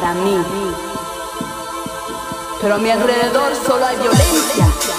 para mí. Pero a mi alrededor solo hay violencia.